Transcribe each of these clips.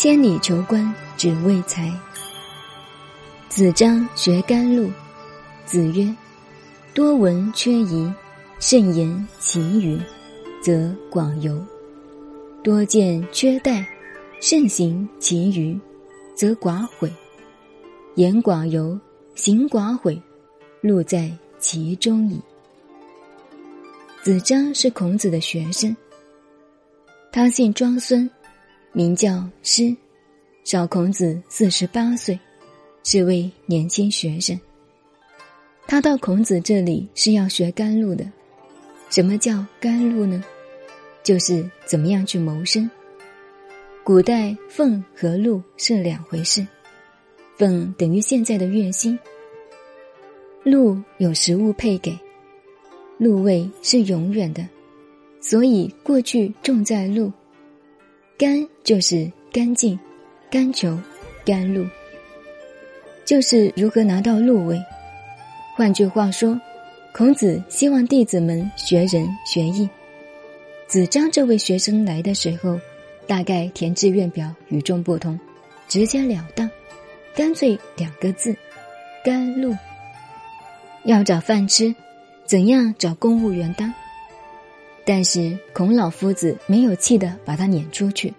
千里求官只为财。子张学甘露，子曰：“多闻缺仪，慎言其余，则广游；多见缺待，慎行其余，则寡悔。言寡尤，行寡悔，路在其中矣。”子张是孔子的学生，他姓庄孙，名叫师，小孔子四十八岁。是位年轻学生，他到孔子这里是要学甘露的。什么叫甘露呢？就是怎么样去谋生。古代俸和禄是两回事，俸等于现在的月薪，禄有食物配给，禄位是永远的，所以过去重在禄。甘就是干净、甘求、甘露。就是如何拿到禄位。换句话说，孔子希望弟子们学仁学义。子张这位学生来的时候，大概填志愿表与众不同，直截了当，干脆两个字：甘露。要找饭吃，怎样找公务员当？但是孔老夫子没有气的把他撵出去，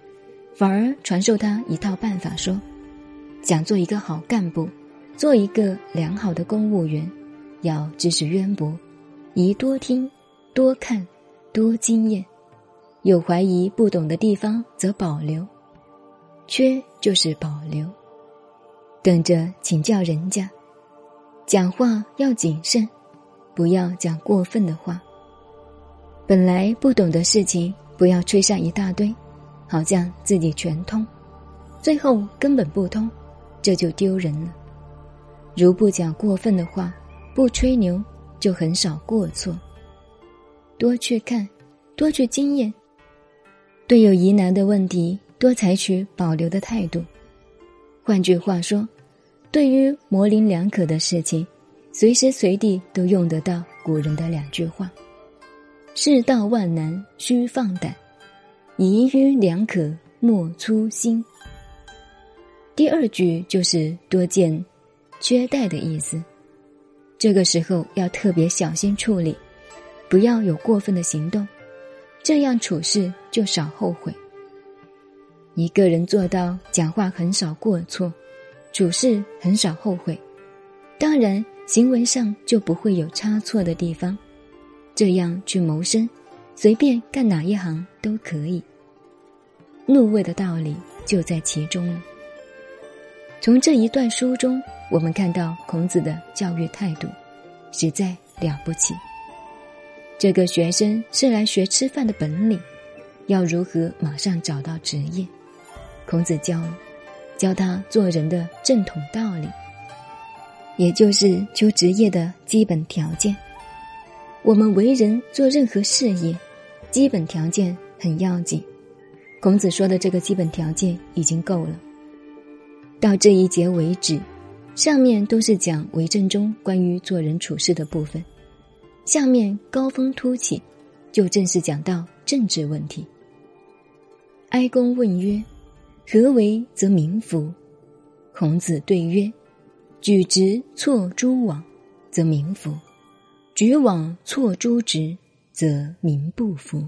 反而传授他一套办法，说：想做一个好干部。做一个良好的公务员，要知识渊博，宜多听、多看、多经验。有怀疑不懂的地方，则保留；缺就是保留，等着请教人家。讲话要谨慎，不要讲过分的话。本来不懂的事情，不要吹上一大堆，好像自己全通，最后根本不通，这就丢人了。如不讲过分的话，不吹牛，就很少过错。多去看，多去经验。对有疑难的问题，多采取保留的态度。换句话说，对于模棱两可的事情，随时随地都用得到古人的两句话：“世道万难须放胆，疑于两可莫粗心。”第二句就是多见。缺待的意思，这个时候要特别小心处理，不要有过分的行动，这样处事就少后悔。一个人做到讲话很少过错，处事很少后悔，当然行为上就不会有差错的地方，这样去谋生，随便干哪一行都可以。怒位的道理就在其中了。从这一段书中，我们看到孔子的教育态度，实在了不起。这个学生是来学吃饭的本领，要如何马上找到职业？孔子教了，教他做人的正统道理，也就是求职业的基本条件。我们为人做任何事业，基本条件很要紧。孔子说的这个基本条件已经够了。到这一节为止，上面都是讲为政中关于做人处事的部分，下面高峰突起，就正式讲到政治问题。哀公问曰：“何为则民服？”孔子对曰：“举直错诸枉，则民服；举枉错诸直，则民不服。”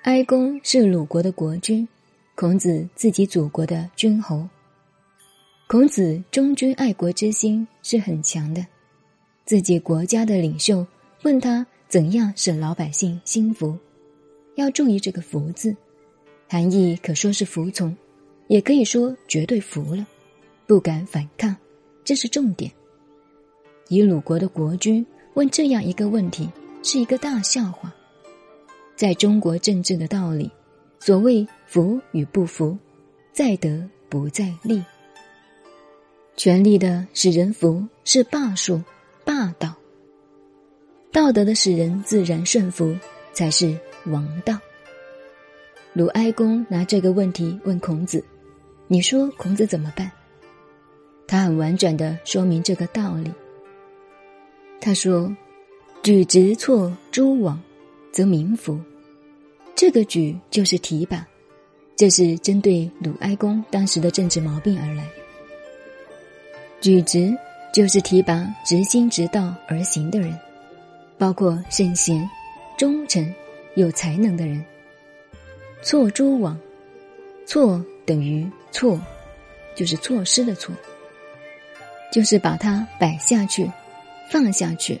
哀公是鲁国的国君。孔子自己祖国的君侯，孔子忠君爱国之心是很强的。自己国家的领袖问他怎样使老百姓心服，要注意这个“服”字，含义可说是服从，也可以说绝对服了，不敢反抗，这是重点。以鲁国的国君问这样一个问题，是一个大笑话。在中国政治的道理。所谓服与不服，在德不在利。权力的使人服是霸术、霸道；道德的使人自然顺服才是王道。鲁哀公拿这个问题问孔子，你说孔子怎么办？他很婉转的说明这个道理。他说：“举直错诸枉，则民服。”这个举就是提拔，这是针对鲁哀公当时的政治毛病而来。举直就是提拔直心直道而行的人，包括圣贤、忠诚、有才能的人。错诸枉，错等于错，就是错失的错，就是把它摆下去，放下去，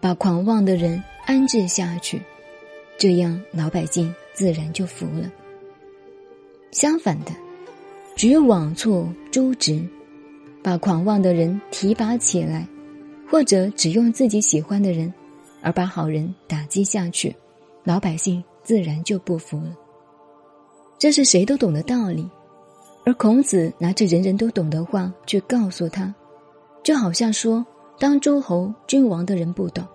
把狂妄的人安置下去，这样老百姓自然就服了。相反的，举枉错诛直，把狂妄的人提拔起来，或者只用自己喜欢的人，而把好人打击下去，老百姓自然就不服了。这是谁都懂的道理，而孔子拿着人人都懂的话去告诉他，就好像说当诸侯君王的人不懂，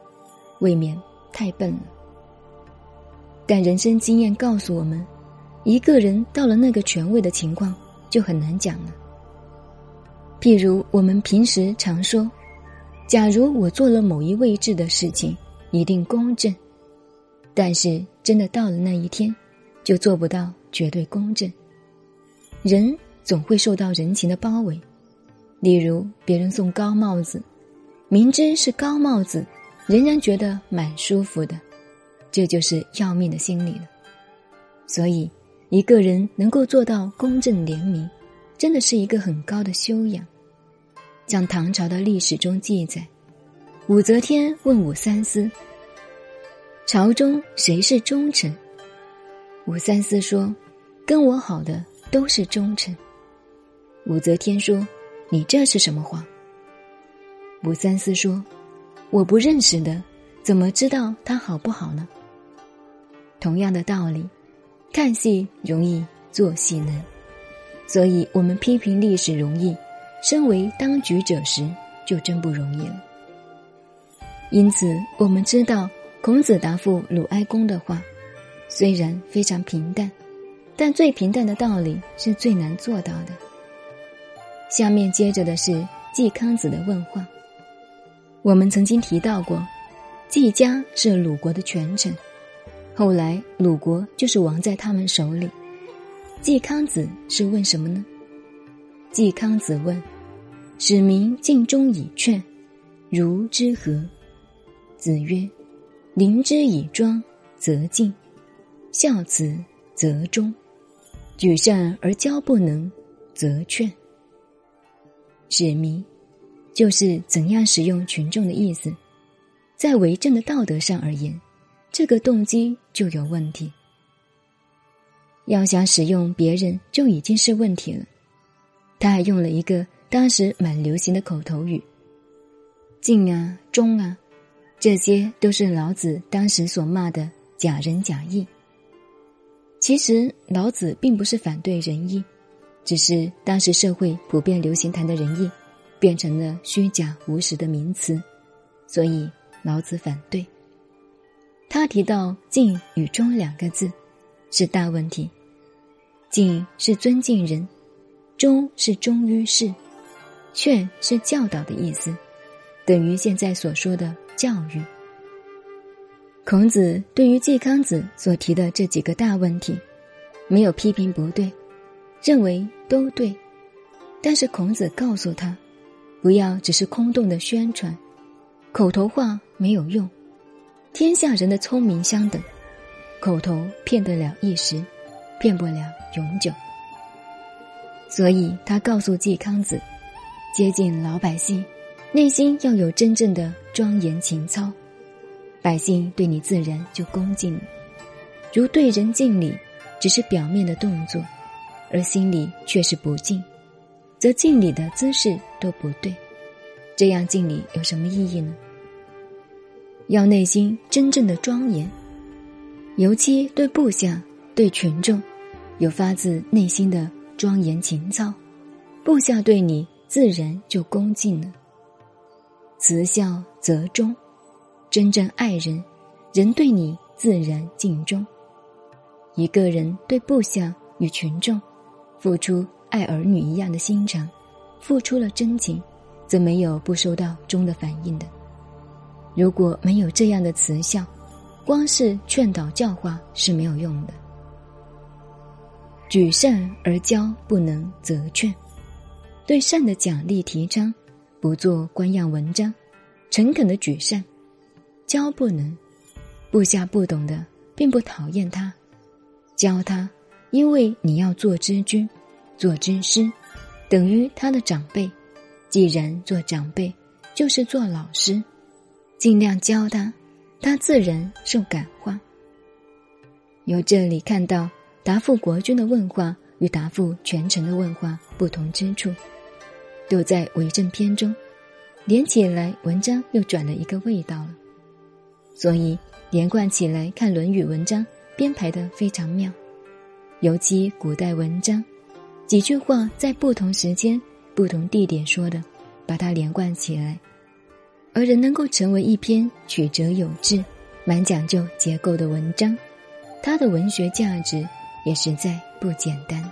未免太笨了。但人生经验告诉我们。一个人到了那个权位的情况就很难讲了。譬如我们平时常说：“假如我做了某一位置的事情，一定公正。”但是真的到了那一天，就做不到绝对公正。人总会受到人情的包围，例如别人送高帽子，明知是高帽子，仍然觉得蛮舒服的，这就是要命的心理了。所以。一个人能够做到公正廉明，真的是一个很高的修养。像唐朝的历史中记载，武则天问武三思：“朝中谁是忠臣？”武三思说：“跟我好的都是忠臣。”武则天说：“你这是什么话？”卜三思说：“我不认识的，怎么知道他好不好呢？”同样的道理。看戏容易，做戏难，所以我们批评历史容易，身为当局者时就真不容易了。因此，我们知道孔子答复鲁哀公的话，虽然非常平淡，但最平淡的道理是最难做到的。下面接着的是季康子的问话。我们曾经提到过，季家是鲁国的权臣。后来，鲁国就是亡在他们手里。季康子是问什么呢？季康子问：“使民尽忠以劝，如之何？”子曰：“临之以庄，则敬；孝慈，则忠；举善而交不能，则劝。”使民，就是怎样使用群众的意思，在为政的道德上而言。这个动机就有问题。要想使用别人就已经是问题了。他还用了一个当时蛮流行的口头语：“敬啊，忠啊，这些都是老子当时所骂的假仁假义。”其实老子并不是反对仁义，只是当时社会普遍流行谈的仁义，变成了虚假无实的名词，所以老子反对。他提到“敬”与“忠”两个字，是大问题。敬是尊敬人，忠是忠于事，劝是教导的意思，等于现在所说的教育。孔子对于季康子所提的这几个大问题，没有批评不对，认为都对，但是孔子告诉他，不要只是空洞的宣传，口头话没有用。天下人的聪明相等，口头骗得了一时，骗不了永久。所以他告诉季康子，接近老百姓，内心要有真正的庄严情操，百姓对你自然就恭敬。如对人敬礼，只是表面的动作，而心里却是不敬，则敬礼的姿势都不对。这样敬礼有什么意义呢？要内心真正的庄严，尤其对部下、对群众，有发自内心的庄严情操，部下对你自然就恭敬了。慈孝则忠，真正爱人，人对你自然敬忠。一个人对部下与群众，付出爱儿女一样的心肠，付出了真情，则没有不收到忠的反应的。如果没有这样的慈孝，光是劝导教化是没有用的。举善而教不能则劝，对善的奖励提倡，不做官样文章，诚恳的举善，教不能，部下不懂的，并不讨厌他，教他，因为你要做知君，做军师，等于他的长辈，既然做长辈，就是做老师，尽量教他，他自然受感化。由这里看到。答复国君的问话与答复权臣的问话不同之处，都在为政篇中，连起来文章又转了一个味道了。所以连贯起来看《论语》文章编排的非常妙，尤其古代文章，几句话在不同时间、不同地点说的，把它连贯起来，而人能够成为一篇曲折有致、蛮讲究结构的文章，它的文学价值。也实在不简单。